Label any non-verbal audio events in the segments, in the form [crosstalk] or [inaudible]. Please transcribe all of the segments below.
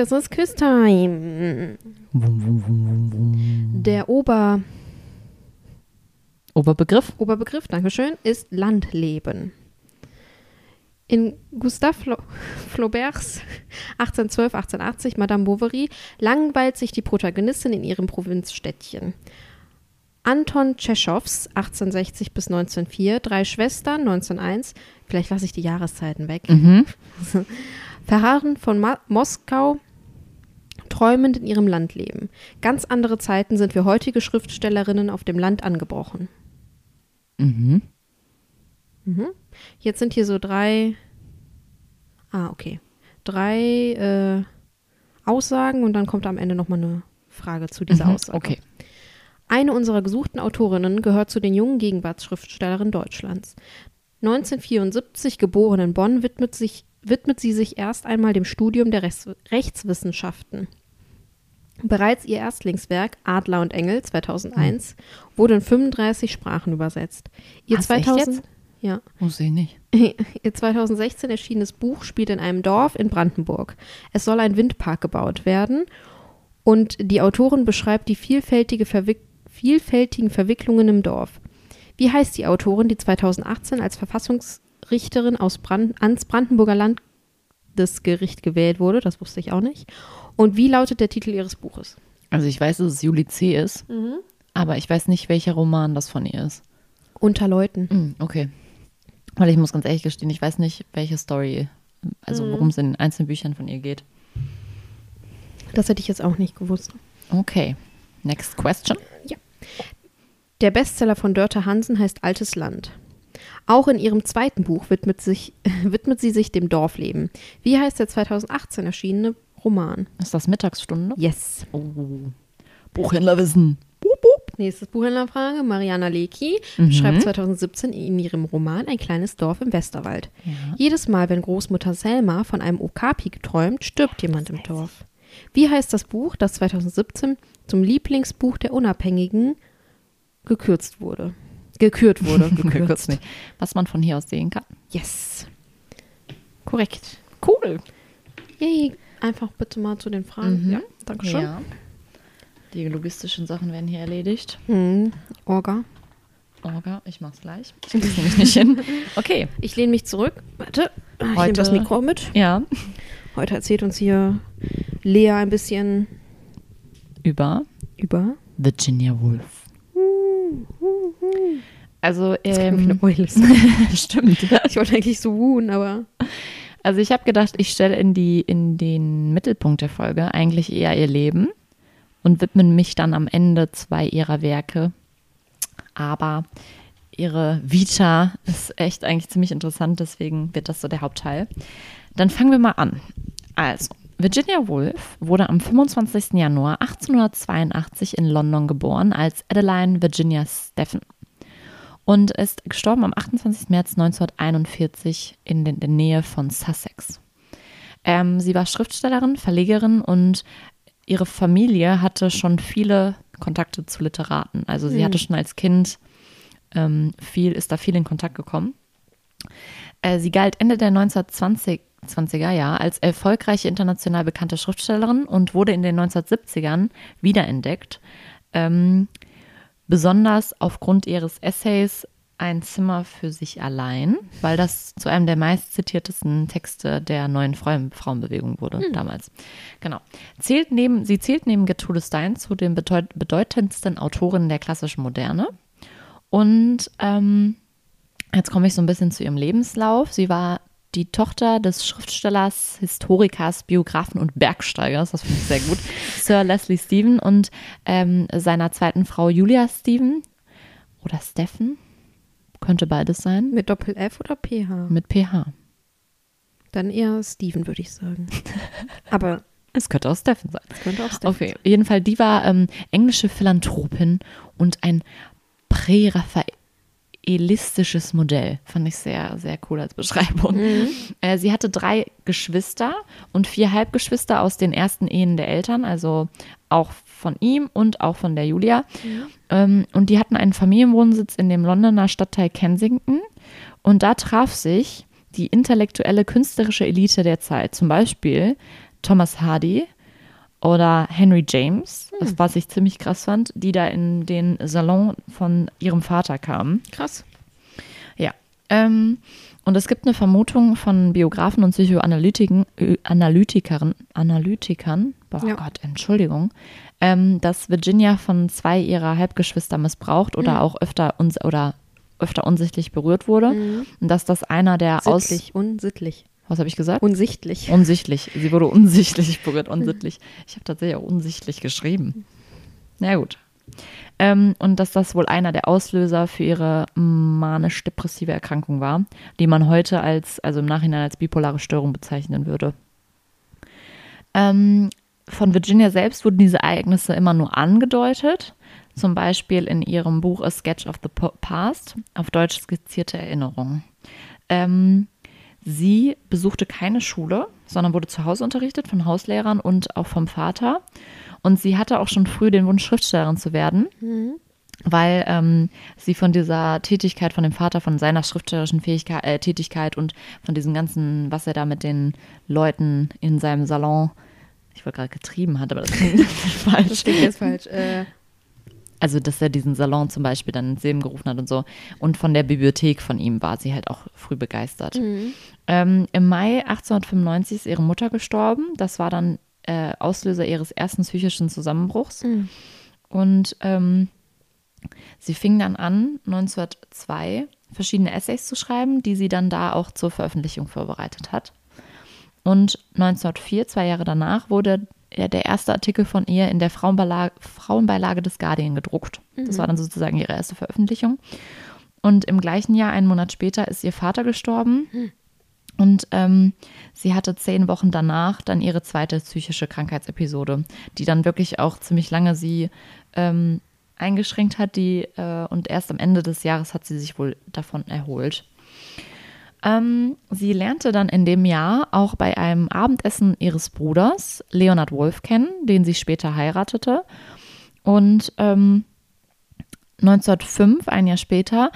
Es ist Quiz-Time. Der Ober Oberbegriff? Oberbegriff, Dankeschön, ist Landleben. In Gustave Fla Flauberts 1812, 1880 Madame Bovary langweilt sich die Protagonistin in ihrem Provinzstädtchen. Anton Tschechows 1860 bis 1904, Drei Schwestern 1901, vielleicht lasse ich die Jahreszeiten weg. Mhm. [laughs] Verharren von Ma Moskau, träumend in ihrem Land leben. Ganz andere Zeiten sind für heutige Schriftstellerinnen auf dem Land angebrochen. Mhm. Mhm. Jetzt sind hier so drei. Ah, okay. Drei äh, Aussagen und dann kommt am Ende nochmal eine Frage zu dieser Mhm. Aussage. Okay. Eine unserer gesuchten Autorinnen gehört zu den jungen Gegenwartsschriftstellerinnen Deutschlands. 1974 geboren in Bonn widmet, sich, widmet sie sich erst einmal dem Studium der Rechts Rechtswissenschaften. Bereits ihr Erstlingswerk Adler und Engel 2001 wurde in 35 Sprachen übersetzt. Ihr echt 2000 jetzt? ja, Muss ich nicht. [laughs] Ihr 2016 erschienenes Buch spielt in einem Dorf in Brandenburg. Es soll ein Windpark gebaut werden und die Autorin beschreibt die vielfältige Verwick vielfältigen Verwicklungen im Dorf. Wie heißt die Autorin, die 2018 als Verfassungsrichterin aus Brand ans Brandenburger Landesgericht gewählt wurde? Das wusste ich auch nicht. Und wie lautet der Titel ihres Buches? Also ich weiß, dass es Juli C. ist, aber ich weiß nicht, welcher Roman das von ihr ist. Unter Leuten. Mhm, okay. Weil ich muss ganz ehrlich gestehen, ich weiß nicht, welche Story, also worum es in den einzelnen Büchern von ihr geht. Das hätte ich jetzt auch nicht gewusst. Okay. Next question. Der Bestseller von Dörte Hansen heißt Altes Land. Auch in ihrem zweiten Buch widmet, sich, [laughs] widmet sie sich dem Dorfleben. Wie heißt der 2018 erschienene Roman? Ist das Mittagsstunde? Yes. Oh. Buchhändlerwissen. Nächstes Buchhändlerfrage. Mariana Lecki Mhm. beschreibt 2017 in ihrem Roman ein kleines Dorf im Westerwald. Ja. Jedes Mal, wenn Großmutter Selma von einem Okapi träumt, stirbt jemand im Dorf. Wie heißt das Buch, das 2017 zum Lieblingsbuch der Unabhängigen gekürzt wurde? Gekürt wurde. [laughs] Gekürzt nicht. Was man von hier aus sehen kann. Yes. Korrekt. Cool. Yay. Einfach bitte mal zu den Fragen. Mhm. Ja, danke schön. Ja. Die logistischen Sachen werden hier erledigt. Hm, Orga. Orga, ich mach's gleich. Ich krieg's nämlich nicht hin. [laughs] Okay. Ich lehne mich zurück. Warte. Ich nehme Heute- das Mikro mit. Ja. Heute erzählt uns hier Lea ein bisschen Über über. Virginia Woolf. Also, Das klingt wie eine ähm, Eule. [laughs] stimmt. Ich wollte eigentlich so wuhen, aber. [laughs] Also ich habe gedacht, ich stelle in, die, in den Mittelpunkt der Folge eigentlich eher ihr Leben und widme mich dann am Ende zwei ihrer Werke. Aber ihre Vita ist echt eigentlich ziemlich interessant, deswegen wird das so der Hauptteil. Dann fangen wir mal an. Also, Virginia Woolf wurde am 25. Januar 1882 in London geboren als Adeline Virginia Steffen und ist gestorben am 28. März 1941 in der Nähe von Sussex. Ähm, sie war Schriftstellerin, Verlegerin und ihre Familie hatte schon viele Kontakte zu Literaten. Also sie Mhm. hatte schon als Kind ähm, viel, ist da viel in Kontakt gekommen. Äh, sie galt Ende der 1920 20er Jahre als erfolgreiche international bekannte Schriftstellerin und wurde in den 1970ern wiederentdeckt. Ähm, besonders aufgrund ihres Essays Ein Zimmer für sich allein, weil das zu einem der meistzitiertesten Texte der neuen Frauen Frauenbewegung wurde damals. Genau. Zählt neben, sie zählt neben Gertrude Stein zu den bedeut bedeutendsten Autorinnen der klassischen Moderne. Und ähm, jetzt komme ich so ein bisschen zu ihrem Lebenslauf. Sie war die Tochter des Schriftstellers, Historikers, Biografen und Bergsteigers, das finde ich sehr gut, [laughs] Sir Leslie Stephen und ähm, seiner zweiten Frau Julia Stephen oder Steffen, könnte beides sein, Mit Doppel-F oder PH? mit PH. Dann eher Steven, würde ich sagen. [laughs] Aber Es könnte auch Stephen sein. es könnte auch Steven. Auf jeden Fall, die war ähm, englische Philanthropin und ein präraphaelistisches Modell. Fand ich sehr, sehr cool als Beschreibung. Äh, sie hatte drei Geschwister und vier Halbgeschwister aus den ersten Ehen der Eltern, also auch von ihm und auch von der Julia. Ähm, und die hatten einen Familienwohnsitz in dem Londoner Stadtteil Kensington. Und da traf sich die intellektuelle künstlerische Elite der Zeit, zum Beispiel Thomas Hardy oder Henry James, das, was ich ziemlich krass fand, die da in den Salon von ihrem Vater kamen. Krass. Ja. Ähm, und es gibt eine Vermutung von Biografen und Psychoanalytikern, Analytikern, Analytikern, boah Ja. Gott, Entschuldigung, ähm, dass Virginia von zwei ihrer Halbgeschwister missbraucht oder auch öfter uns oder öfter unsichtlich berührt wurde und dass das einer der aus Sittlich, unsittlich. Was habe ich gesagt? Unsichtlich. Unsichtlich. Sie wurde unsichtlich berührt, unsittlich. Ich habe tatsächlich auch unsichtlich geschrieben. Na gut. Ähm, und dass das wohl einer der Auslöser für ihre manisch-depressive Erkrankung war, die man heute als, also im Nachhinein als bipolare Störung bezeichnen würde. Ähm, von Virginia selbst wurden diese Ereignisse immer nur angedeutet. Zum Beispiel in ihrem Buch A Sketch of the Past, auf Deutsch skizzierte Erinnerungen. Ähm, sie besuchte keine Schule, sondern wurde zu Hause unterrichtet von Hauslehrern und auch vom Vater. Und sie hatte auch schon früh den Wunsch, Schriftstellerin zu werden, weil ähm, sie von dieser Tätigkeit von dem Vater, von seiner schriftstellerischen Fähigkeit, äh, Tätigkeit und von diesem ganzen, was er da mit den Leuten in seinem Salon, ich wollte gerade getrieben hat, aber das klingt [laughs] falsch. Das klingt jetzt falsch. Äh, Also, dass er diesen Salon zum Beispiel dann ins Leben gerufen hat und so. Und von der Bibliothek von ihm war sie halt auch früh begeistert. Ähm, Im Mai 1895 ist ihre Mutter gestorben. Das war dann äh, Auslöser ihres ersten psychischen Zusammenbruchs. Und ähm, sie fing dann an, 1902 verschiedene Essays zu schreiben, die sie dann da auch zur Veröffentlichung vorbereitet hat. Und 1904, zwei Jahre danach, wurde der erste Artikel von ihr in der Frauenbeilage, Frauenbeilage des Guardian gedruckt. Das war dann sozusagen ihre erste Veröffentlichung. Und im gleichen Jahr, einen Monat später, ist ihr Vater gestorben. Und ähm, sie hatte zehn Wochen danach dann ihre zweite psychische Krankheitsepisode, die dann wirklich auch ziemlich lange sie ähm, eingeschränkt hat. Die, äh, und erst am Ende des Jahres hat sie sich wohl davon erholt. Ähm, sie lernte dann in dem Jahr auch bei einem Abendessen ihres Bruders, Leonard Wolf, kennen, den sie später heiratete. Und ähm, 1905, ein Jahr später,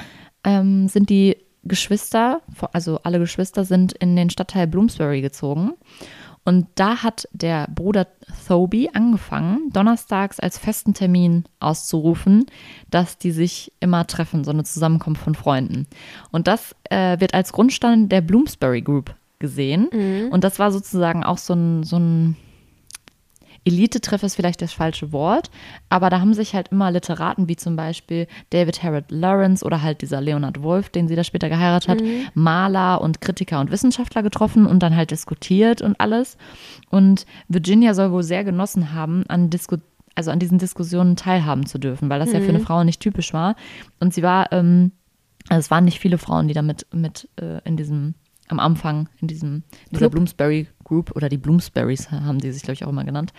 ähm, sind die Geschwister, also alle Geschwister, sind in den Stadtteil Bloomsbury gezogen. Und da hat der Bruder Thoby angefangen, donnerstags als festen Termin auszurufen, dass die sich immer treffen, so eine Zusammenkunft von Freunden. Und das äh, wird als Grundstein der Bloomsbury Group gesehen. Und das war sozusagen auch so ein, so ein Elite-Treff ist vielleicht das falsche Wort, aber da haben sich halt immer Literaten wie zum Beispiel David Harrod Lawrence oder halt dieser Leonard Wolf, den sie da später geheiratet hat, Maler und Kritiker und Wissenschaftler getroffen und dann halt diskutiert und alles. Und Virginia soll wohl sehr genossen haben, an Disku also an diesen Diskussionen teilhaben zu dürfen, weil das ja für eine Frau nicht typisch war. Und sie war, ähm, also es waren nicht viele Frauen, die da mit, mit äh, in diesem am Anfang in diesem in dieser Club. Bloomsbury Group oder die Bloomsburys haben die sich, glaube ich, auch immer genannt.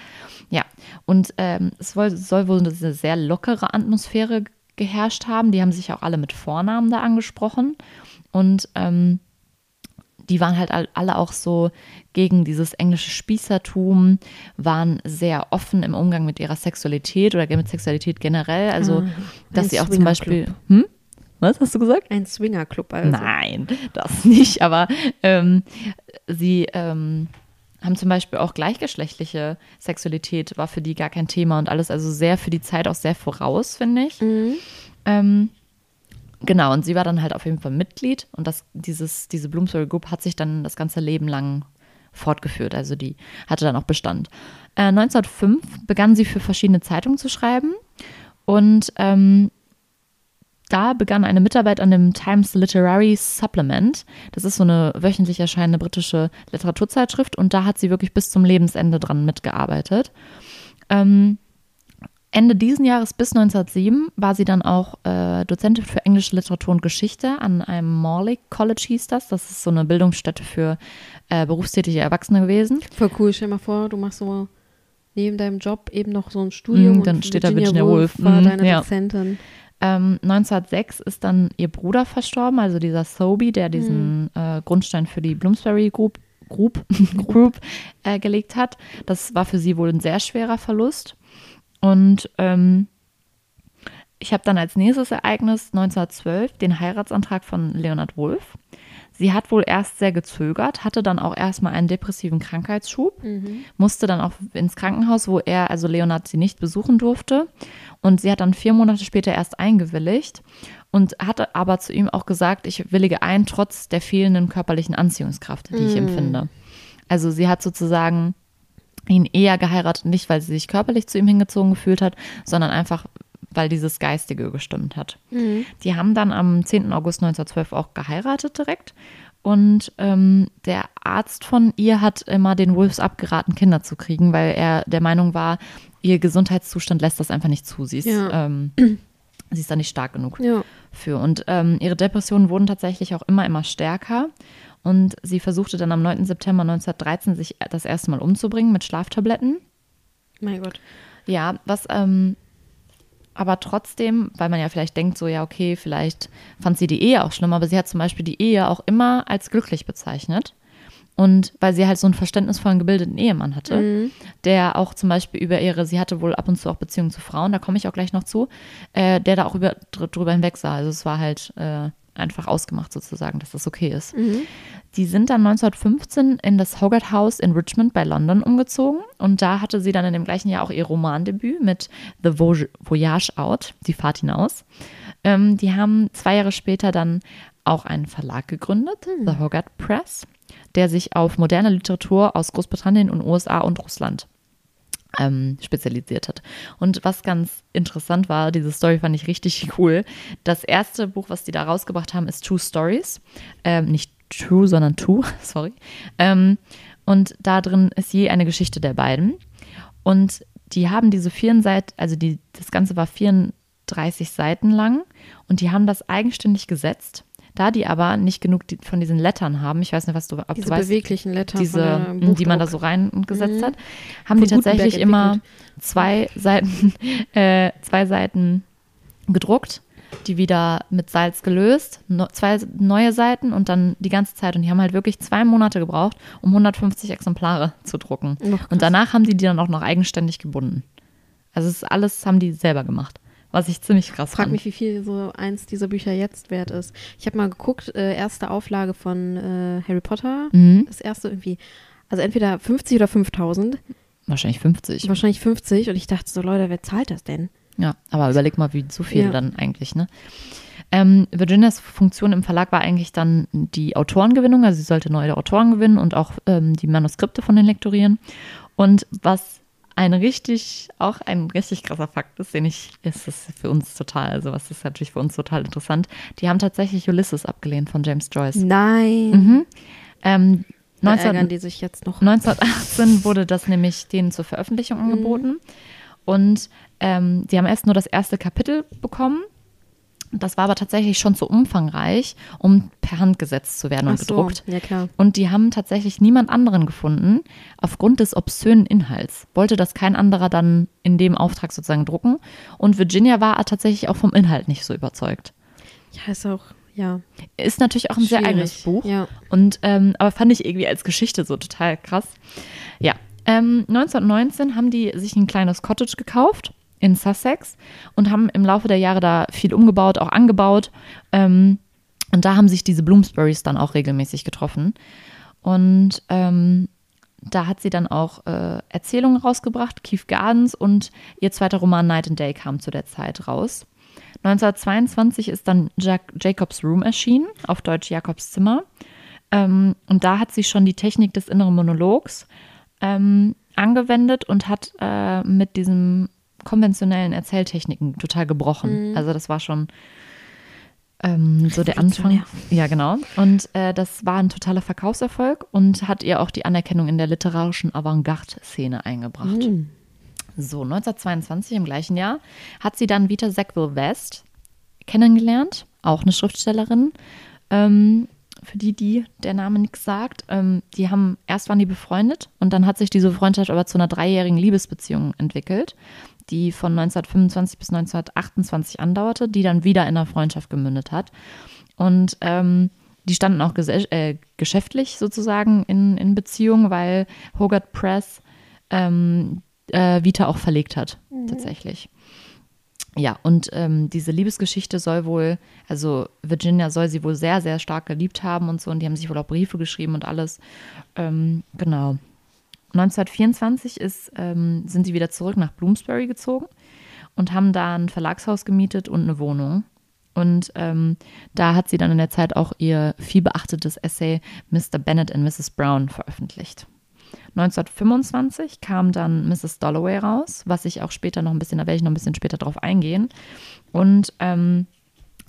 Ja, und ähm, es wohl, soll wohl eine sehr lockere Atmosphäre geherrscht haben. Die haben sich auch alle mit Vornamen da angesprochen. Und ähm, die waren halt all- alle auch so gegen dieses englische Spießertum, waren sehr offen im Umgang mit ihrer Sexualität oder mit Sexualität generell. Also, Ah, dass sie auch zum Beispiel. Hm? Was hast du gesagt? ein Swingerclub also. Nein, das nicht. Aber ähm, sie ähm, haben zum Beispiel auch gleichgeschlechtliche Sexualität, war für die gar kein Thema und alles. Also sehr für die Zeit auch sehr voraus, finde ich. Ähm, genau, und sie war dann halt auf jeden Fall Mitglied und das, dieses, diese Bloomsbury Group hat sich dann das ganze Leben lang fortgeführt. Also die hatte dann auch Bestand. Äh, 1905 begann sie für verschiedene Zeitungen zu schreiben und ähm, da begann eine Mitarbeit an dem Times Literary Supplement. Das ist so eine wöchentlich erscheinende britische Literaturzeitschrift und da hat sie wirklich bis zum Lebensende dran mitgearbeitet. Ähm, Ende diesen Jahres bis 1907 war sie dann auch äh, Dozentin für englische Literatur und Geschichte an einem Morley College hieß das. Das ist so eine Bildungsstätte für äh, berufstätige Erwachsene gewesen. Voll cool. Stell dir mal vor, du machst so neben deinem Job eben noch so ein Studium. Mm, dann und steht da Virginia Virginia Woolf Woolf. war Mm, deine ja. Dozentin. Ähm, 1906 ist dann ihr Bruder verstorben, also dieser Soby, der diesen äh, Grundstein für die Bloomsbury Group, [laughs] Group, Group äh, gelegt hat. Das war für sie wohl ein sehr schwerer Verlust. Und ähm, ich habe dann als nächstes Ereignis 1912 den Heiratsantrag von Leonard Woolf. Sie hat wohl erst sehr gezögert, hatte dann auch erstmal einen depressiven Krankheitsschub, musste dann auch ins Krankenhaus, wo er, also Leonard, sie nicht besuchen durfte. Und sie hat dann vier Monate später erst eingewilligt und hatte aber zu ihm auch gesagt, ich willige ein, trotz der fehlenden körperlichen Anziehungskraft, die ich empfinde. Also sie hat sozusagen ihn eher geheiratet, nicht weil sie sich körperlich zu ihm hingezogen gefühlt hat, sondern einfach, weil dieses Geistige gestimmt hat. Die haben dann am 10. August 1912 auch geheiratet direkt. Und ähm, der Arzt von ihr hat immer den Wolves abgeraten, Kinder zu kriegen, weil er der Meinung war, ihr Gesundheitszustand lässt das einfach nicht zu. Sie ist, Ja. ähm, [clears throat] sie ist da nicht stark genug Ja. für. Und ähm, ihre Depressionen wurden tatsächlich auch immer, immer stärker. Und sie versuchte dann am 9. September 1913 sich das erste Mal umzubringen mit Schlaftabletten. Mein Gott. Ja, was ähm, aber trotzdem, weil man ja vielleicht denkt, so ja, okay, vielleicht fand sie die Ehe auch schlimm, aber sie hat zum Beispiel die Ehe auch immer als glücklich bezeichnet. Und weil sie halt so einen verständnisvollen, gebildeten Ehemann hatte, der auch zum Beispiel über ihre, sie hatte wohl ab und zu auch Beziehungen zu Frauen, da komme ich auch gleich noch zu, äh, der da auch über, dr drüber hinweg sah. Also es war halt äh, einfach ausgemacht sozusagen, dass das okay ist. Die sind dann 1915 in das Hogarth House in Richmond bei London umgezogen und da hatte sie dann in dem gleichen Jahr auch ihr Romandebüt mit The Voy- Voyage Out, die Fahrt hinaus. Ähm, die haben zwei Jahre später dann auch einen Verlag gegründet, The Hogarth Press, der sich auf moderne Literatur aus Großbritannien und USA und Russland ähm, spezialisiert hat. Und was ganz interessant war, diese Story fand ich richtig cool. Das erste Buch, was die da rausgebracht haben, ist Two Stories. Ähm, nicht True, sondern Two, [laughs] sorry. Ähm, und da drin ist je eine Geschichte der beiden. Und die haben diese vier Seiten, also die, das Ganze war 34 Seiten lang und die haben das eigenständig gesetzt. Da die aber nicht genug von diesen Lettern haben, ich weiß nicht, was du, ob Diese du weißt, beweglichen Letter diese, die man da so reingesetzt hat, haben Von die tatsächlich immer zwei Seiten, [laughs] äh, zwei Seiten gedruckt, die wieder mit Salz gelöst, no, zwei neue Seiten und dann die ganze Zeit. Und die haben halt wirklich zwei Monate gebraucht, um 150 Exemplare zu drucken. Krass. Und danach haben die die dann auch noch eigenständig gebunden. Also ist alles haben die selber gemacht, was ich ziemlich krass Frag fand. mich, wie viel so eins dieser Bücher jetzt wert ist. Ich habe mal geguckt, äh, erste Auflage von äh, Harry Potter. Mhm. Das erste irgendwie, also entweder 50 oder 5000. Wahrscheinlich 50. Wahrscheinlich 50. Und ich dachte so, Leute, wer zahlt das denn? Ja, aber überleg mal, wie so viel Ja. dann eigentlich, ne? Ähm, Virginias Funktion im Verlag war eigentlich dann die Autorengewinnung, also sie sollte neue Autoren gewinnen und auch ähm, die Manuskripte von den lektorieren. Und was ein richtig, auch ein richtig krasser Fakt ist, den ich, ist es für uns total, also was ist natürlich für uns total interessant, die haben tatsächlich Ulysses abgelehnt von James Joyce. Nein. Mhm. Ähm, Da 19, ärgern die sich jetzt noch. 1918 wurde das nämlich denen zur Veröffentlichung angeboten. Und ähm, die haben erst nur das erste Kapitel bekommen. Das war aber tatsächlich schon zu umfangreich, um per Hand gesetzt zu werden und so, gedruckt. ja klar. Und die haben tatsächlich niemand anderen gefunden, aufgrund des obszönen Inhalts. Wollte das kein anderer dann in dem Auftrag sozusagen drucken. Und Virginia war tatsächlich auch vom Inhalt nicht so überzeugt. Ja, ist auch, ja. Ist natürlich auch ein sehr schwierig. eigenes Buch. Ja. Und ähm, aber fand ich irgendwie als Geschichte so total krass. Ja. Ähm, 1919 haben die sich ein kleines Cottage gekauft in Sussex und haben im Laufe der Jahre da viel umgebaut, auch angebaut. Ähm, und da haben sich diese Bloomsburys dann auch regelmäßig getroffen. Und ähm, da hat sie dann auch äh, Erzählungen rausgebracht, Keith Gardens und ihr zweiter Roman Night and Day kam zu der Zeit raus. 1922 ist dann Jack Jacobs Room erschienen, auf Deutsch Jakobs Zimmer. Ähm, und da hat sie schon die Technik des inneren Monologs ähm, angewendet und hat äh, mit diesen konventionellen Erzähltechniken total gebrochen. Also das war schon ähm, so der Anfang. Ja, genau. Und äh, das war ein totaler Verkaufserfolg und hat ihr auch die Anerkennung in der literarischen Avantgarde-Szene eingebracht. So, 1922 im gleichen Jahr hat sie dann Vita Sackville West kennengelernt, auch eine Schriftstellerin. Ähm, für die, die der Name nichts sagt. Ähm, die haben, erst waren die befreundet und dann hat sich diese Freundschaft aber zu einer dreijährigen Liebesbeziehung entwickelt, die von 1925 bis 1928 andauerte, die dann wieder in einer Freundschaft gemündet hat. Und ähm, die standen auch äh, geschäftlich sozusagen in, in Beziehung, weil Hogarth Press ähm, äh, Vita auch verlegt hat, mhm. tatsächlich. Ja, und ähm, diese Liebesgeschichte soll wohl, also Virginia soll sie wohl sehr, sehr stark geliebt haben und so, und die haben sich wohl auch Briefe geschrieben und alles. Ähm, genau. 1924 ist, ähm, sind sie wieder zurück nach Bloomsbury gezogen und haben da ein Verlagshaus gemietet und eine Wohnung. Und ähm, da hat sie dann in der Zeit auch ihr viel beachtetes Essay Mr. Bennet and Mrs. Brown veröffentlicht. 1925 kam dann Mrs. Dalloway raus, was ich auch später noch ein bisschen, da werde ich noch ein bisschen später drauf eingehen. Und ähm,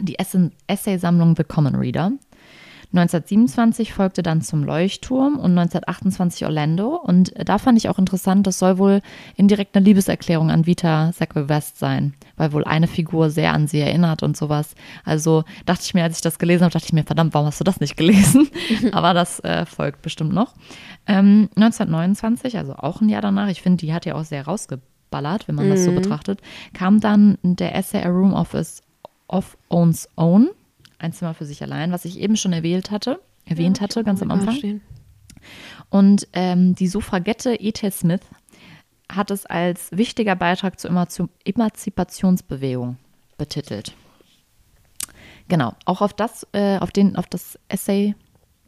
die Essay-Sammlung The Common Reader. 1927 folgte dann zum Leuchtturm und 1928 Orlando. Und da fand ich auch interessant, das soll wohl indirekt eine Liebeserklärung an Vita Sackville West sein, weil wohl eine Figur sehr an sie erinnert und sowas. Also dachte ich mir, als ich das gelesen habe, dachte ich mir, verdammt, warum hast du das nicht gelesen? [laughs] Aber das äh, folgt bestimmt noch. Ähm, 1929, also auch ein Jahr danach, ich finde, die hat ja auch sehr rausgeballert, wenn man mhm. das so mhm. betrachtet, kam dann der Essay A Room Office of Owns Own ein Zimmer für sich allein, was ich eben schon erwähnt hatte, erwähnt ja, hatte, ganz am Anfang. Und ähm, die Suffragette E.T. Smith hat es als wichtiger Beitrag zur Emanzipationsbewegung betitelt. Genau, auch auf das, äh, auf den, auf das Essay,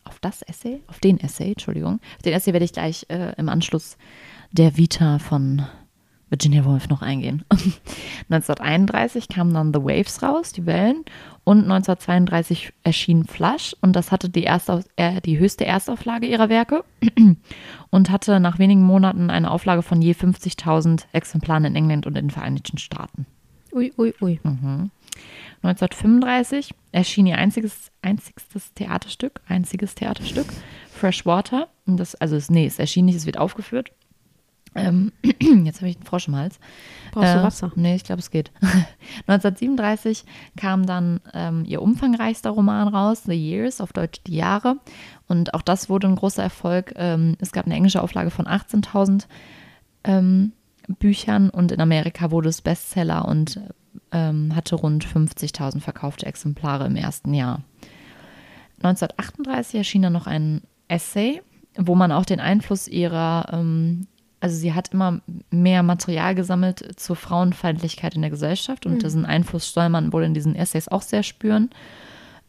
auf das Essay, auf den Essay, Entschuldigung, auf den Essay werde ich gleich äh, im Anschluss der Vita von Virginia Woolf noch eingehen. [laughs] 1931 kamen dann The Waves raus, die Wellen, und 1932 erschien Flush und das hatte die, erste, äh, die höchste Erstauflage ihrer Werke [clears throat] und hatte nach wenigen Monaten eine Auflage von je 50.000 Exemplaren in England und in den Vereinigten Staaten. Ui, ui, ui. Mhm. 1935 erschien ihr einziges, einzigstes Theaterstück, einziges Theaterstück, Freshwater. Und das, also es, nee, es erschien nicht, es wird aufgeführt. Ähm, [clears throat] jetzt habe ich einen Frosch im Hals. Brauchst du äh, Wasser? Nee, ich glaube, es geht. [laughs] 1937 kam dann ähm, ihr umfangreichster Roman raus, The Years, auf Deutsch Die Jahre. Und auch das wurde ein großer Erfolg. Ähm, es gab eine englische Auflage von 18.000 ähm, Büchern und in Amerika wurde es Bestseller und ähm, hatte rund 50.000 verkaufte Exemplare im ersten Jahr. 1938 erschien dann noch ein Essay, wo man auch den Einfluss ihrer ähm, also sie hat immer mehr Material gesammelt zur Frauenfeindlichkeit in der Gesellschaft und mhm. diesen Einfluss soll man wohl in diesen Essays auch sehr spüren.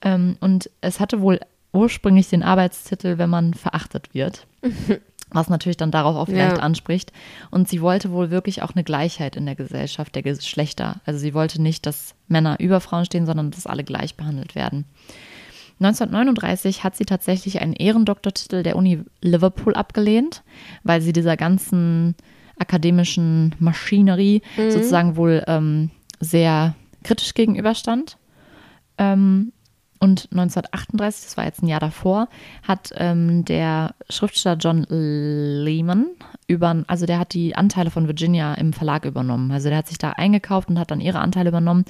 Ähm, und es hatte wohl ursprünglich den Arbeitstitel, wenn man verachtet wird. [laughs] Was natürlich dann darauf auch vielleicht ja. anspricht. Und sie wollte wohl wirklich auch eine Gleichheit in der Gesellschaft der Geschlechter. Also sie wollte nicht, dass Männer über Frauen stehen, sondern dass alle gleich behandelt werden. 1939 hat sie tatsächlich einen Ehrendoktortitel der Uni Liverpool abgelehnt, weil sie dieser ganzen akademischen Maschinerie mhm. sozusagen wohl ähm, sehr kritisch gegenüberstand. Ähm, und 1938, das war jetzt ein Jahr davor, hat ähm, der Schriftsteller John Lehman über, also der hat die Anteile von Virginia im Verlag übernommen. Also der hat sich da eingekauft und hat dann ihre Anteile übernommen.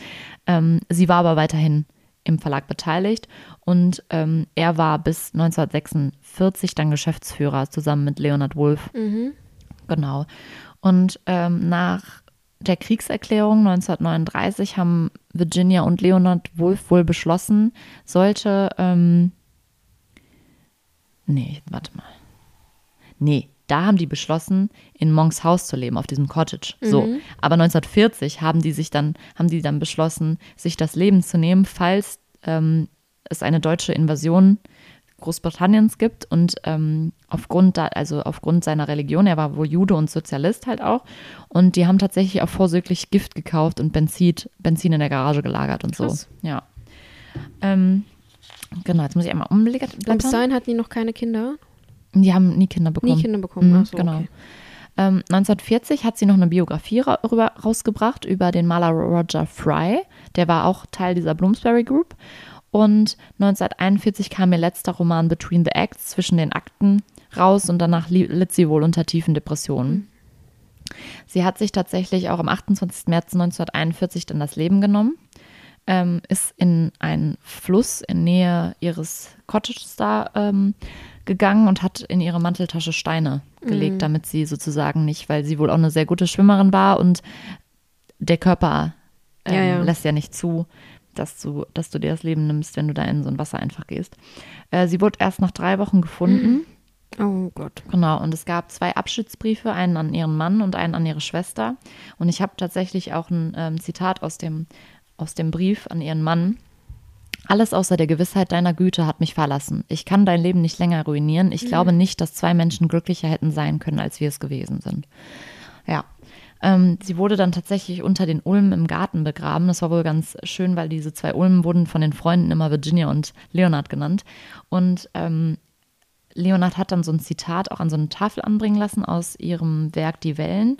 Ähm, sie war aber weiterhin im Verlag beteiligt und ähm, er war bis 1946 dann Geschäftsführer zusammen mit Leonard Wolf. Mhm. Genau. Und ähm, nach der Kriegserklärung 1939 haben Virginia und Leonard Wolf wohl beschlossen, sollte. Ähm, nee, warte mal. Nee, da haben die beschlossen, in Monks Haus zu leben, auf diesem Cottage. Mhm. So. Aber 1940 haben die sich dann, haben die dann beschlossen, sich das Leben zu nehmen, falls ähm, es eine deutsche Invasion Großbritanniens gibt und ähm, aufgrund da, also aufgrund seiner Religion, er war wohl Jude und Sozialist halt auch, und die haben tatsächlich auch vorsorglich Gift gekauft und Benzin, Benzin in der Garage gelagert und Krass. so. Ja. Ähm, genau, jetzt muss ich einmal umblättern. Und bis dahin hatten die noch keine Kinder? Die haben nie Kinder bekommen. Nie Kinder bekommen, mhm, so, genau. Okay. Ähm, 1940 hat sie noch eine Biografie ra rausgebracht über den Maler Roger Fry. Der war auch Teil dieser Bloomsbury Group. Und 1941 kam ihr letzter Roman Between the Acts, zwischen den Akten, raus und danach litt sie wohl unter tiefen Depressionen. Sie hat sich tatsächlich auch am 28. März 1941 dann das Leben genommen, ähm, ist in einen Fluss in Nähe ihres Cottages da ähm, gegangen und hat in ihre Manteltasche Steine gelegt, Mhm. damit sie sozusagen nicht, weil sie wohl auch eine sehr gute Schwimmerin war und der Körper ähm, Ja, ja. lässt ja nicht zu, dass du, dass du dir das Leben nimmst, wenn du da in so ein Wasser einfach gehst. Äh, sie wurde erst nach drei Wochen gefunden. Oh Gott. Genau, und es gab zwei Abschiedsbriefe, einen an ihren Mann und einen an ihre Schwester. Und ich habe tatsächlich auch ein ähm, Zitat aus dem, aus dem Brief an ihren Mann. Alles außer der Gewissheit deiner Güte hat mich verlassen. Ich kann dein Leben nicht länger ruinieren. Ich glaube nicht, dass zwei Menschen glücklicher hätten sein können, als wir es gewesen sind. Ja. Ähm, sie wurde dann tatsächlich unter den Ulmen im Garten begraben. Das war wohl ganz schön, weil diese zwei Ulmen wurden von den Freunden immer Virginia und Leonard genannt. Und ähm, Leonard hat dann so ein Zitat auch an so eine Tafel anbringen lassen aus ihrem Werk Die Wellen.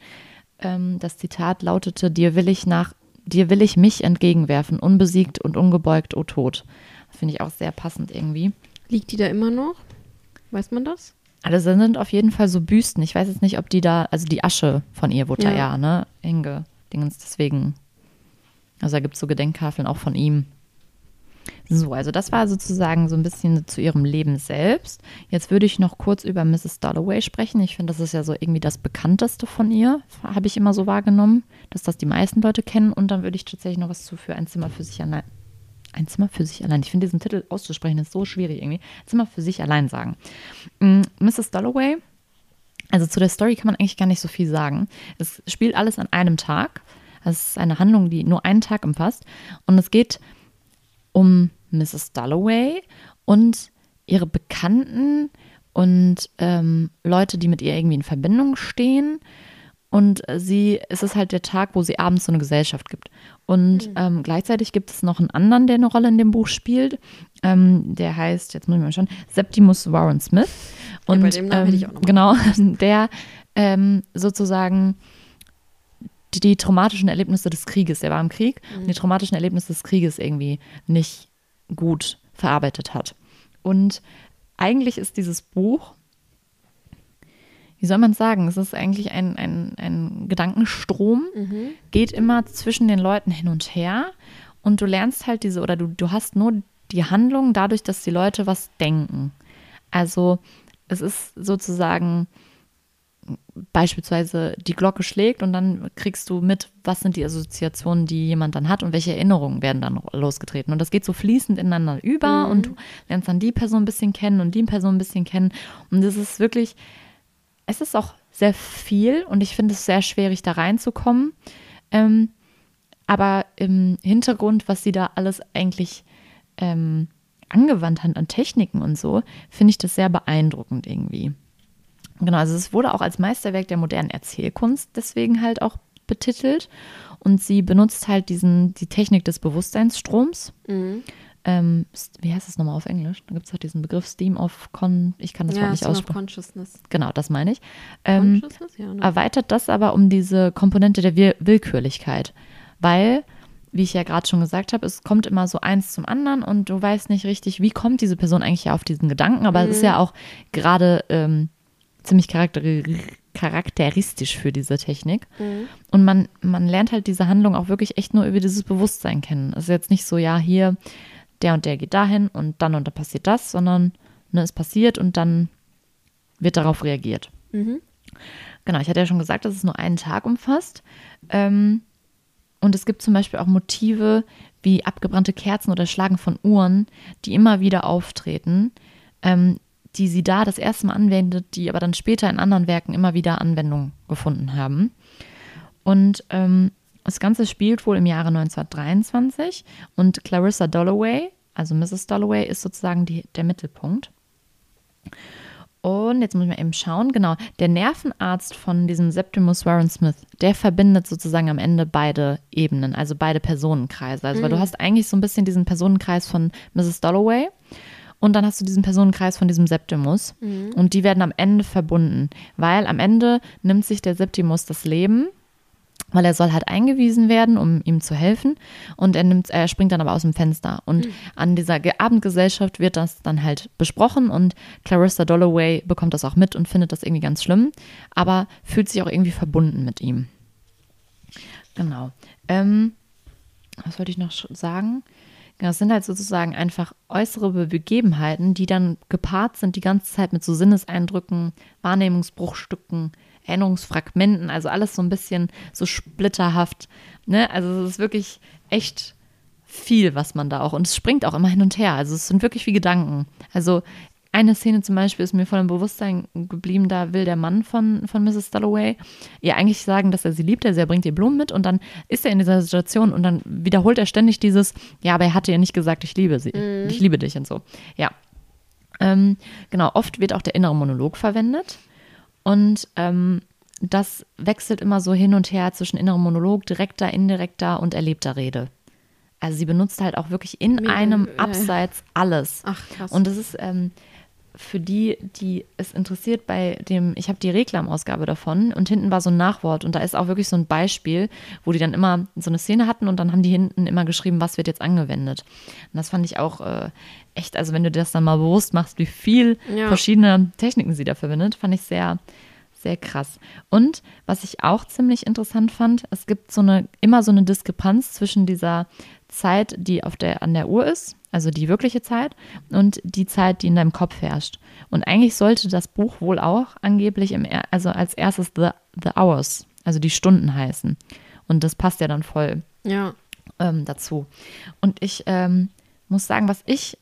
Ähm, das Zitat lautete: Dir will ich nach, dir will ich mich entgegenwerfen, unbesiegt und ungebeugt, o Tod. Das finde ich auch sehr passend irgendwie. Liegt die da immer noch? Weiß man das? Also sind auf jeden Fall so Büsten. Ich weiß jetzt nicht, ob die da, also die Asche von ihr wurde Ja. da ja, ne, hingedingens, deswegen. Also da gibt es so Gedenktafeln auch von ihm. So, also das war sozusagen so ein bisschen zu ihrem Leben selbst. Jetzt würde ich noch kurz über Mrs. Dalloway sprechen. Ich finde, das ist ja so irgendwie das bekannteste von ihr, habe ich immer so wahrgenommen, dass das die meisten Leute kennen. Und dann würde ich tatsächlich noch was zu für ein Zimmer für sich allein. Ein Zimmer für sich allein. Ich finde diesen Titel auszusprechen ist so schwierig irgendwie. Zimmer für sich allein sagen. Mm, Mrs. Dalloway, also zu der Story kann man eigentlich gar nicht so viel sagen. Es spielt alles an einem Tag. Es ist eine Handlung, die nur einen Tag umfasst. Und es geht um Mrs. Dalloway und ihre Bekannten und ähm, Leute, die mit ihr irgendwie in Verbindung stehen. Und äh, sie, es ist halt der Tag, wo sie abends so eine Gesellschaft gibt. Und ähm, gleichzeitig gibt es noch einen anderen, der eine Rolle in dem Buch spielt. Ähm, der heißt, jetzt muss ich mal schauen, Septimus Warren Smith. Ja, Und bei dem Namen hätte ich ähm, auch noch mal genau, [laughs] der ähm, sozusagen die, die traumatischen Erlebnisse des Krieges, der war im Krieg, und die traumatischen Erlebnisse des Krieges irgendwie nicht gut verarbeitet hat. Und eigentlich ist dieses Buch, wie soll man sagen, es ist eigentlich ein, ein, ein Gedankenstrom, geht immer zwischen den Leuten hin und her und du lernst halt diese, oder du, du hast nur die Handlung dadurch, dass die Leute was denken. Also es ist sozusagen beispielsweise die Glocke schlägt und dann kriegst du mit, was sind die Assoziationen, die jemand dann hat und welche Erinnerungen werden dann losgetreten. Und das geht so fließend ineinander über und du lernst dann die Person ein bisschen kennen und die Person ein bisschen kennen. Und es ist wirklich, es ist auch sehr viel und ich finde es sehr schwierig, da reinzukommen. Ähm, aber im Hintergrund, was sie da alles eigentlich ähm, angewandt hat an Techniken und so, finde ich das sehr beeindruckend irgendwie. Genau, also es wurde auch als Meisterwerk der modernen Erzählkunst deswegen halt auch betitelt. Und sie benutzt halt diesen, die Technik des Bewusstseinsstroms. Mhm. Ähm, wie heißt das nochmal auf Englisch? Da gibt es halt diesen Begriff Steam of Con, ich kann das Ja, Wort nicht aussprechen. Consciousness. Genau, das meine ich. Ähm, Consciousness? Ja, ne? erweitert das aber um diese Komponente der Will Willkürlichkeit. Weil, wie ich ja gerade schon gesagt habe, es kommt immer so eins zum anderen und du weißt nicht richtig, wie kommt diese Person eigentlich auf diesen Gedanken. Aber es ist ja auch gerade ähm, ziemlich charakteri charakteristisch für diese Technik. Und man, man lernt halt diese Handlung auch wirklich echt nur über dieses Bewusstsein kennen. Es ist jetzt nicht so, ja, hier, der und der geht dahin und dann und dann passiert das, sondern ne, es passiert und dann wird darauf reagiert. Mhm. Genau, ich hatte ja schon gesagt, dass es nur einen Tag umfasst. Ähm, und es gibt zum Beispiel auch Motive wie abgebrannte Kerzen oder Schlagen von Uhren, die immer wieder auftreten, ähm, die sie da das erste Mal anwendet, die aber dann später in anderen Werken immer wieder Anwendung gefunden haben. Und ähm, das Ganze spielt wohl im Jahre 1923 und Clarissa Dalloway, also Mrs. Dalloway, ist sozusagen die, der Mittelpunkt. Und jetzt muss ich mal eben schauen. Genau, der Nervenarzt von diesem Septimus Warren Smith, der verbindet sozusagen am Ende beide Ebenen, also beide Personenkreise. Also, weil du hast eigentlich so ein bisschen diesen Personenkreis von Mrs. Dalloway und dann hast du diesen Personenkreis von diesem Septimus. Und die werden am Ende verbunden, weil am Ende nimmt sich der Septimus das Leben weil er soll halt eingewiesen werden, um ihm zu helfen. Und er nimmt, er springt dann aber aus dem Fenster. Und mhm. an dieser Abendgesellschaft wird das dann halt besprochen und Clarissa Dolloway bekommt das auch mit und findet das irgendwie ganz schlimm, aber fühlt sich auch irgendwie verbunden mit ihm. Genau. Ähm, was wollte ich noch sagen? Es sind halt sozusagen einfach äußere Begebenheiten, die dann gepaart sind die ganze Zeit mit so Sinneseindrücken, Wahrnehmungsbruchstücken, Erinnerungsfragmenten, also alles so ein bisschen so splitterhaft. Ne? Also es ist wirklich echt viel, was man da auch, und es springt auch immer hin und her. Also es sind wirklich wie Gedanken. Also eine Szene zum Beispiel ist mir voll im Bewusstsein geblieben, da will der Mann von, von Mrs. Dalloway ihr eigentlich sagen, dass er sie liebt, also er bringt ihr Blumen mit und dann ist er in dieser Situation und dann wiederholt er ständig dieses, ja, aber er hatte ihr nicht gesagt, ich liebe sie, mhm. ich liebe dich und so. Ja. Ähm, genau, oft wird auch der innere Monolog verwendet. Und ähm, das wechselt immer so hin und her zwischen innerem Monolog, direkter, indirekter und erlebter Rede. Also sie benutzt halt auch wirklich in Mega, einem Abseits alles. Ach, krass. Und das ist ähm, für die, die es interessiert, bei dem, ich habe die Reklamausgabe davon und hinten war so ein Nachwort und da ist auch wirklich so ein Beispiel, wo die dann immer so eine Szene hatten und dann haben die hinten immer geschrieben, was wird jetzt angewendet. Und das fand ich auch äh, echt, also wenn du dir das dann mal bewusst machst, wie viel ja. verschiedene Techniken sie da verwendet, fand ich sehr, sehr krass. Und was ich auch ziemlich interessant fand, es gibt so eine, immer so eine Diskrepanz zwischen dieser Zeit, die auf der, an der Uhr ist, also die wirkliche Zeit, und die Zeit, die in deinem Kopf herrscht. Und eigentlich sollte das Buch wohl auch angeblich im, also als erstes The, The Hours, also die Stunden heißen. Und das passt ja dann voll ja. ähm, dazu. Und ich ähm, muss sagen, was ich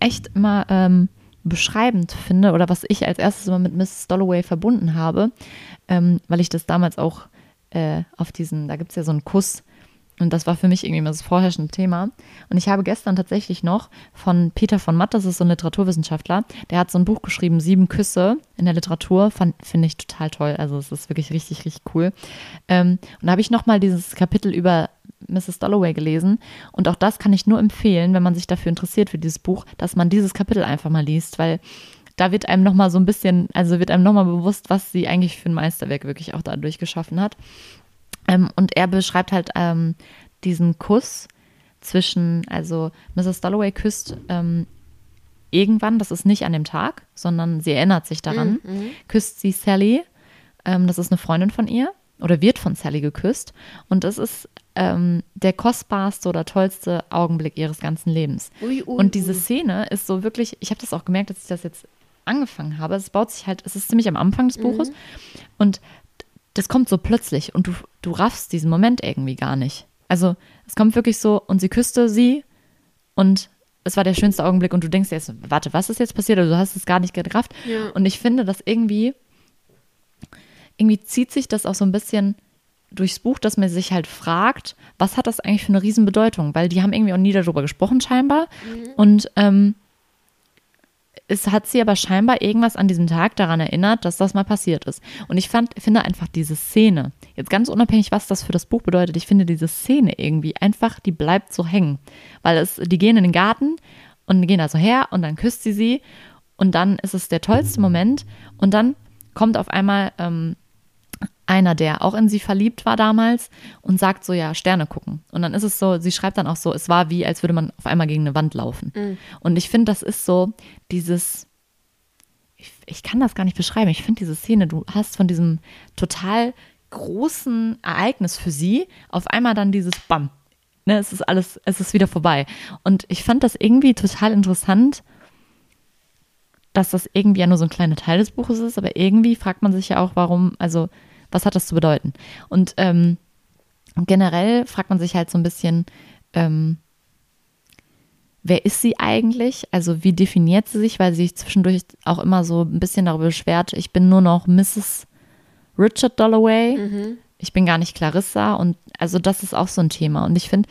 echt immer ähm, beschreibend finde oder was ich als erstes immer mit Miss Stolloway verbunden habe, ähm, weil ich das damals auch äh, auf diesen, da gibt es ja so einen Kuss, und das war für mich irgendwie immer das vorherrschende Thema. Und ich habe gestern tatsächlich noch von Peter von Matt, das ist so ein Literaturwissenschaftler, der hat so ein Buch geschrieben, Sieben Küsse in der Literatur. Finde ich total toll. Also es ist wirklich richtig, richtig cool. Ähm, und da habe ich nochmal dieses Kapitel über Mrs. Dalloway gelesen. Und auch das kann ich nur empfehlen, wenn man sich dafür interessiert für dieses Buch, dass man dieses Kapitel einfach mal liest, weil da wird einem nochmal so ein bisschen, also wird einem nochmal bewusst, was sie eigentlich für ein Meisterwerk wirklich auch dadurch geschaffen hat. Ähm, und er beschreibt halt ähm, diesen Kuss zwischen, also Mrs. Dalloway küsst ähm, irgendwann, das ist nicht an dem Tag, sondern sie erinnert sich daran, mhm. mhm. küsst sie Sally, ähm, das ist eine Freundin von ihr, oder wird von Sally geküsst. Und das ist ähm, der kostbarste oder tollste Augenblick ihres ganzen Lebens. Ui, ui, und diese Szene ist so wirklich, ich habe das auch gemerkt, dass ich das jetzt angefangen habe. Es baut sich halt, es ist ziemlich am Anfang des Buches. Mhm. Und das kommt so plötzlich und du, du raffst diesen Moment irgendwie gar nicht. Also es kommt wirklich so und sie küsste sie und es war der schönste Augenblick und du denkst jetzt, warte, was ist jetzt passiert? Also du hast es gar nicht gerafft. Ja. Und ich finde, dass irgendwie, irgendwie zieht sich das auch so ein bisschen durchs Buch, dass man sich halt fragt, was hat das eigentlich für eine Riesenbedeutung? Weil die haben irgendwie auch nie darüber gesprochen scheinbar. Mhm. Und ähm, es hat sie aber scheinbar irgendwas an diesem Tag daran erinnert, dass das mal passiert ist. Und ich fand, finde einfach diese Szene, jetzt ganz unabhängig, was das für das Buch bedeutet, ich finde diese Szene irgendwie einfach, die bleibt so hängen. Weil es, die gehen in den Garten und gehen also her und dann küsst sie sie und dann ist es der tollste Moment und dann kommt auf einmal ähm, einer, der auch in sie verliebt war damals und sagt so, ja, Sterne gucken. Und dann ist es so, sie schreibt dann auch so, es war wie, als würde man auf einmal gegen eine Wand laufen. Mhm. Und ich finde, das ist so dieses, ich, ich kann das gar nicht beschreiben, ich finde diese Szene, du hast von diesem total großen Ereignis für sie auf einmal dann dieses Bam. Ne, es ist alles, es ist wieder vorbei. Und ich fand das irgendwie total interessant, dass das irgendwie ja nur so ein kleiner Teil des Buches ist, aber irgendwie fragt man sich ja auch, warum, also was hat das zu bedeuten? Und ähm, generell fragt man sich halt so ein bisschen, ähm, wer ist sie eigentlich? Also wie definiert sie sich? Weil sie sich zwischendurch auch immer so ein bisschen darüber beschwert, ich bin nur noch Mrs. Richard Dalloway. Mhm. Ich bin gar nicht Clarissa. Und also das ist auch so ein Thema. Und ich finde,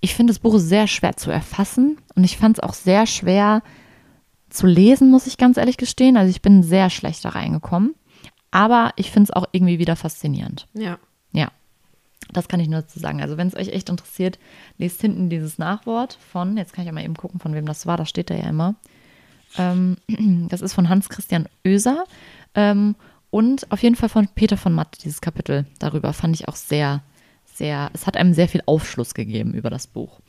ich finde das Buch sehr schwer zu erfassen. Und ich fand es auch sehr schwer zu lesen, muss ich ganz ehrlich gestehen. Also ich bin sehr schlecht da reingekommen. Aber ich finde es auch irgendwie wieder faszinierend. Ja. Ja. Das kann ich nur dazu sagen. Also, wenn es euch echt interessiert, lest hinten dieses Nachwort von, jetzt kann ich ja mal eben gucken, von wem das war, da steht da ja immer. Ähm, [clears throat] das ist von Hans-Christian Oeser ähm, und auf jeden Fall von Peter von Matt, dieses Kapitel darüber fand ich auch sehr, sehr, es hat einem sehr viel Aufschluss gegeben über das Buch.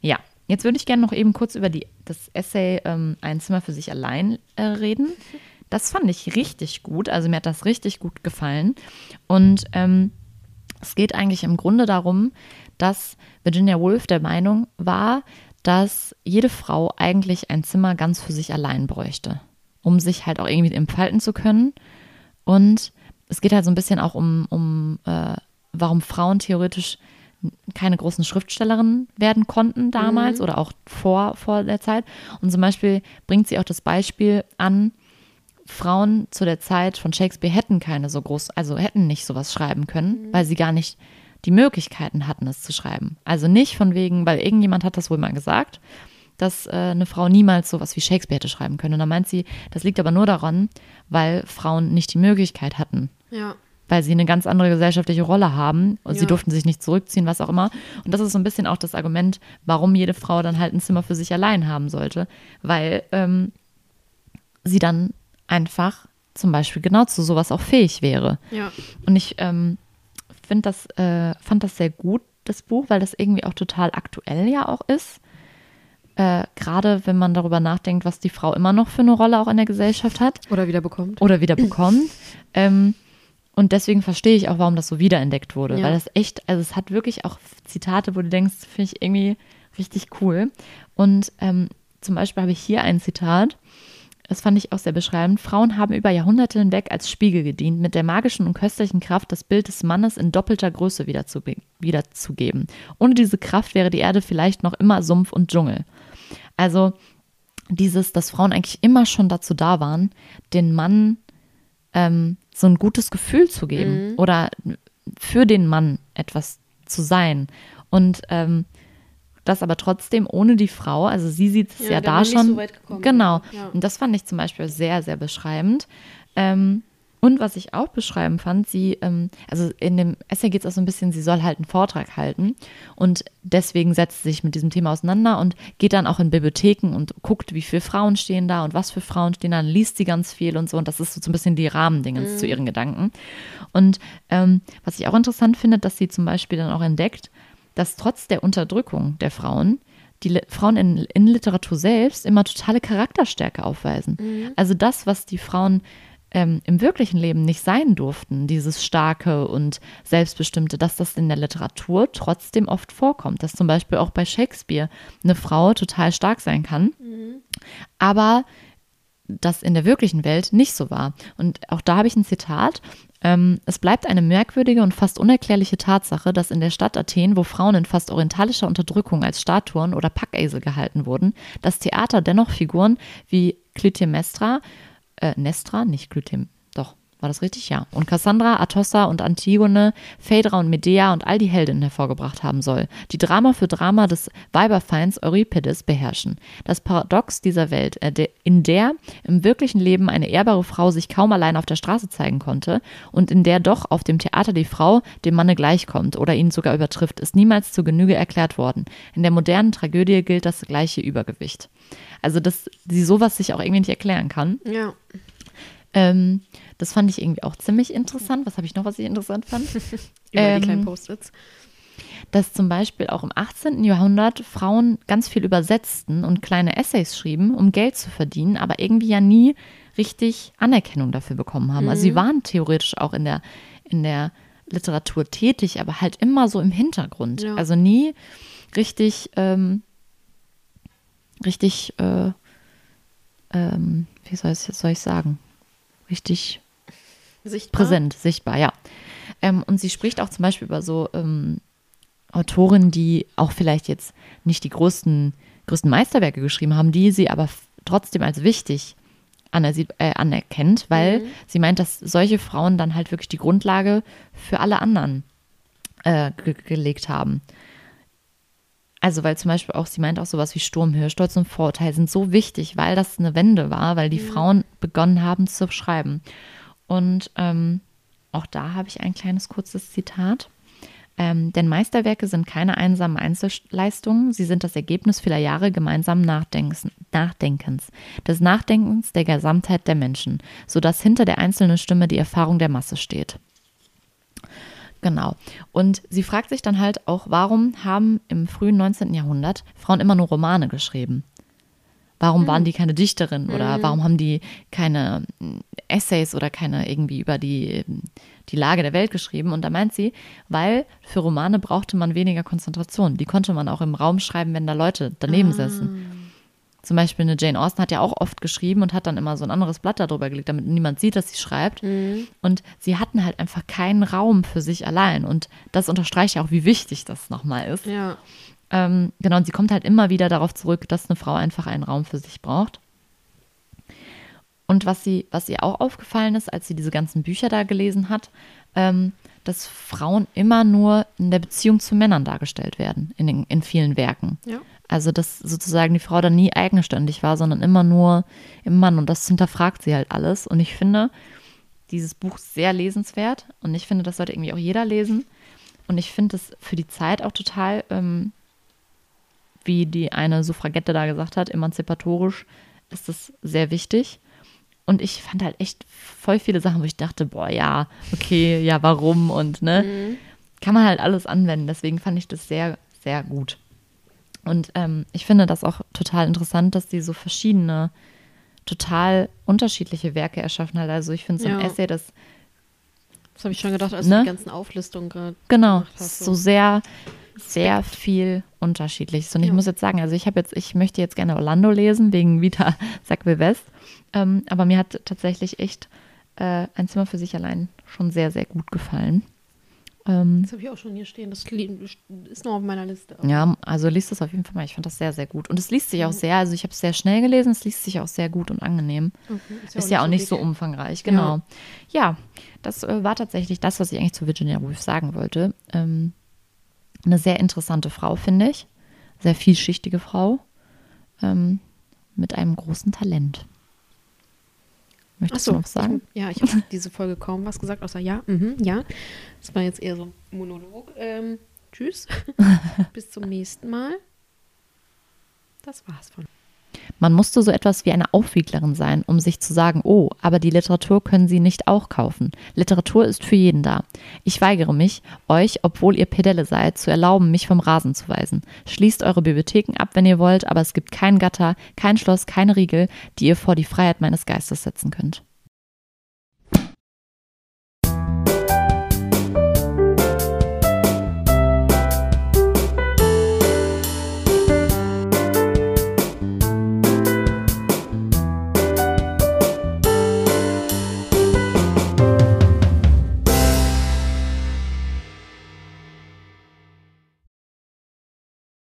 Ja, jetzt würde ich gerne noch eben kurz über die, das Essay ähm, Ein Zimmer für sich allein äh, reden. Das fand ich richtig gut, also mir hat das richtig gut gefallen. Und ähm, es geht eigentlich im Grunde darum, dass Virginia Woolf der Meinung war, dass jede Frau eigentlich ein Zimmer ganz für sich allein bräuchte, um sich halt auch irgendwie entfalten zu können. Und es geht halt so ein bisschen auch um, um äh, warum Frauen theoretisch keine großen Schriftstellerinnen werden konnten damals mhm. oder auch vor, vor der Zeit. Und zum Beispiel bringt sie auch das Beispiel an, Frauen zu der Zeit von Shakespeare hätten keine so groß, also hätten nicht sowas schreiben können, mhm. weil sie gar nicht die Möglichkeiten hatten, es zu schreiben. Also nicht von wegen, weil irgendjemand hat das wohl mal gesagt, dass äh, eine Frau niemals sowas wie Shakespeare hätte schreiben können. Und dann meint sie, das liegt aber nur daran, weil Frauen nicht die Möglichkeit hatten. Ja. Weil sie eine ganz andere gesellschaftliche Rolle haben und ja. sie durften sich nicht zurückziehen, was auch immer. Und das ist so ein bisschen auch das Argument, warum jede Frau dann halt ein Zimmer für sich allein haben sollte. Weil ähm, sie dann einfach zum Beispiel genau zu sowas auch fähig wäre. Ja. Und ich ähm, finde das, äh, fand das sehr gut, das Buch, weil das irgendwie auch total aktuell ja auch ist. Äh, Gerade wenn man darüber nachdenkt, was die Frau immer noch für eine Rolle auch in der Gesellschaft hat. Oder wieder bekommt. Oder wieder bekommt. [clears throat] ähm, und deswegen verstehe ich auch, warum das so wiederentdeckt wurde. Ja. Weil das echt, also es hat wirklich auch Zitate, wo du denkst, finde ich irgendwie richtig cool. Und ähm, zum Beispiel habe ich hier ein Zitat das fand ich auch sehr beschreibend, Frauen haben über Jahrhunderte hinweg als Spiegel gedient, mit der magischen und köstlichen Kraft das Bild des Mannes in doppelter Größe wiederzugeben. Ohne diese Kraft wäre die Erde vielleicht noch immer Sumpf und Dschungel. Also dieses, dass Frauen eigentlich immer schon dazu da waren, den Mann ähm, so ein gutes Gefühl zu geben mhm. oder für den Mann etwas zu sein. Und ähm, das aber trotzdem ohne die Frau, also sie sieht es ja, ja da schon. So genau. Ja. Und das fand ich zum Beispiel sehr, sehr beschreibend. Ähm, und was ich auch beschreiben fand, sie, ähm, also in dem Essay geht es auch so ein bisschen, sie soll halt einen Vortrag halten und deswegen setzt sie sich mit diesem Thema auseinander und geht dann auch in Bibliotheken und guckt, wie viele Frauen stehen da und was für Frauen stehen da, dann liest sie ganz viel und so und das ist so ein bisschen die Rahmendingens mhm. zu ihren Gedanken. Und ähm, was ich auch interessant finde, dass sie zum Beispiel dann auch entdeckt, dass trotz der Unterdrückung der Frauen die Frauen in, in, Literatur selbst immer totale Charakterstärke aufweisen. Mhm. Also das, was die Frauen ähm, im wirklichen Leben nicht sein durften, dieses starke und selbstbestimmte, dass das in der Literatur trotzdem oft vorkommt. Dass zum Beispiel auch bei Shakespeare eine Frau total stark sein kann, mhm. aber das in der wirklichen Welt nicht so war. Und auch da habe ich ein Zitat ähm, es bleibt eine merkwürdige und fast unerklärliche Tatsache, dass in der Stadt Athen, wo Frauen in fast orientalischer Unterdrückung als Statuen oder Packesel gehalten wurden, das Theater dennoch Figuren wie Clytemnestra, äh, Nestra, nicht Clytem, war das richtig? Ja. Und Cassandra, Atossa und Antigone, Phaedra und Medea und all die Heldinnen hervorgebracht haben soll, die Drama für Drama des Weiberfeinds Euripides beherrschen. Das Paradox dieser Welt, äh, in der im wirklichen Leben eine ehrbare Frau sich kaum allein auf der Straße zeigen konnte und in der doch auf dem Theater die Frau dem Manne gleichkommt oder ihn sogar übertrifft, ist niemals zur Genüge erklärt worden. In der modernen Tragödie gilt das gleiche Übergewicht. Also, dass sie sowas sich auch irgendwie nicht erklären kann. Ja. Ähm, das fand ich irgendwie auch ziemlich interessant. Was habe ich noch, was ich interessant fand? [laughs] Über ähm, die kleinen Post-its. Dass zum Beispiel auch im 18. Jahrhundert Frauen ganz viel übersetzten und kleine Essays schrieben, um Geld zu verdienen, aber irgendwie ja nie richtig Anerkennung dafür bekommen haben. Mhm. Also sie mhm. waren theoretisch auch in der, in der Literatur tätig, aber halt immer so im Hintergrund. Ja. Also nie richtig, ähm, richtig, äh, ähm, wie soll ich, soll ich sagen, richtig Sichtbar? Präsent, sichtbar, ja. Ähm, und sie spricht auch zum Beispiel über so ähm, Autoren, die auch vielleicht jetzt nicht die größten, größten Meisterwerke geschrieben haben, die sie aber trotzdem als wichtig aner äh, anerkennt, weil mhm. sie meint, dass solche Frauen dann halt wirklich die Grundlage für alle anderen äh, ge gelegt haben. Also, weil zum Beispiel auch, sie meint auch sowas wie Sturmhöhe, Stolz und Vorurteil sind so wichtig, weil das eine Wende war, weil die mhm. Frauen begonnen haben zu schreiben. Und ähm, auch da habe ich ein kleines kurzes Zitat. Ähm, denn Meisterwerke sind keine einsamen Einzelleistungen, sie sind das Ergebnis vieler Jahre gemeinsamen Nachdenkens, Nachdenkens, des Nachdenkens der Gesamtheit der Menschen, sodass hinter der einzelnen Stimme die Erfahrung der Masse steht. Genau. Und sie fragt sich dann halt auch, warum haben im frühen 19. Jahrhundert Frauen immer nur Romane geschrieben? Warum waren die keine Dichterin oder warum haben die keine mm, Essays oder keine irgendwie über die, die Lage der Welt geschrieben? Und da meint sie, weil für Romane brauchte man weniger Konzentration. Die konnte man auch im Raum schreiben, wenn da Leute daneben sitzen. Zum Beispiel eine Jane Austen hat ja auch oft geschrieben und hat dann immer so ein anderes Blatt darüber gelegt, damit niemand sieht, dass sie schreibt. Und sie hatten halt einfach keinen Raum für sich allein. Und das unterstreicht ja auch, wie wichtig das nochmal ist. Ja. Ähm, genau, und sie kommt halt immer wieder darauf zurück, dass eine Frau einfach einen Raum für sich braucht. Und was, sie, was ihr auch aufgefallen ist, als sie diese ganzen Bücher da gelesen hat, ähm, dass Frauen immer nur in der Beziehung zu Männern dargestellt werden, in, den, in vielen Werken. Ja. Also, dass sozusagen die Frau dann nie eigenständig war, sondern immer nur im Mann. Und das hinterfragt sie halt alles. Und ich finde dieses Buch sehr lesenswert. Und ich finde, das sollte irgendwie auch jeder lesen. Und ich finde es für die Zeit auch total ähm, wie die eine Suffragette da gesagt hat, emanzipatorisch ist das sehr wichtig. Und ich fand halt echt voll viele Sachen, wo ich dachte, boah, ja, okay, ja, warum und ne, Mhm. kann man halt alles anwenden. Deswegen fand ich das sehr, sehr gut. Und ähm, ich finde das auch total interessant, dass die so verschiedene, total unterschiedliche Werke erschaffen hat. Also ich finde so ein Ja. Essay, das Das habe ich schon gedacht, als Ne? du die ganzen Auflistungen gerade Genau, hast. so sehr, sehr viel unterschiedliches. Und ich Ja. muss jetzt sagen, also ich habe jetzt, ich möchte jetzt gerne Orlando lesen, wegen Vita [laughs] Sackville West. Ähm, aber mir hat tatsächlich echt äh, ein Zimmer für sich allein schon sehr, sehr gut gefallen. Ähm, Das habe ich auch schon hier stehen. Das ist noch auf meiner Liste. ja, also liest es auf jeden Fall mal. Ich fand das sehr, sehr gut. Und es liest sich auch sehr, also ich habe es sehr schnell gelesen, es liest sich auch sehr gut und angenehm. Okay, Ist ja auch nicht so dick. umfangreich, genau. Ja, das äh, war tatsächlich das, was ich eigentlich zu Virginia Woolf sagen wollte. Ähm, eine sehr interessante Frau, finde ich. Sehr vielschichtige Frau. Ähm, mit einem großen Talent. Möchtest Achso, du noch sagen? Ich, ja, ich habe [laughs] diese Folge kaum was gesagt, außer ja, mhm, ja. Das war jetzt eher so ein Monolog. Ähm, tschüss. [laughs] Bis zum nächsten Mal. Das war's von. Man musste so etwas wie eine Aufwieglerin sein, um sich zu sagen, oh, aber die Literatur können Sie nicht auch kaufen. Literatur ist für jeden da. Ich weigere mich, euch, obwohl ihr Pedelle seid, zu erlauben, mich vom Rasen zu weisen. Schließt eure Bibliotheken ab, wenn ihr wollt, aber es gibt kein Gatter, kein Schloss, keine Riegel, die ihr vor die Freiheit meines Geistes setzen könnt.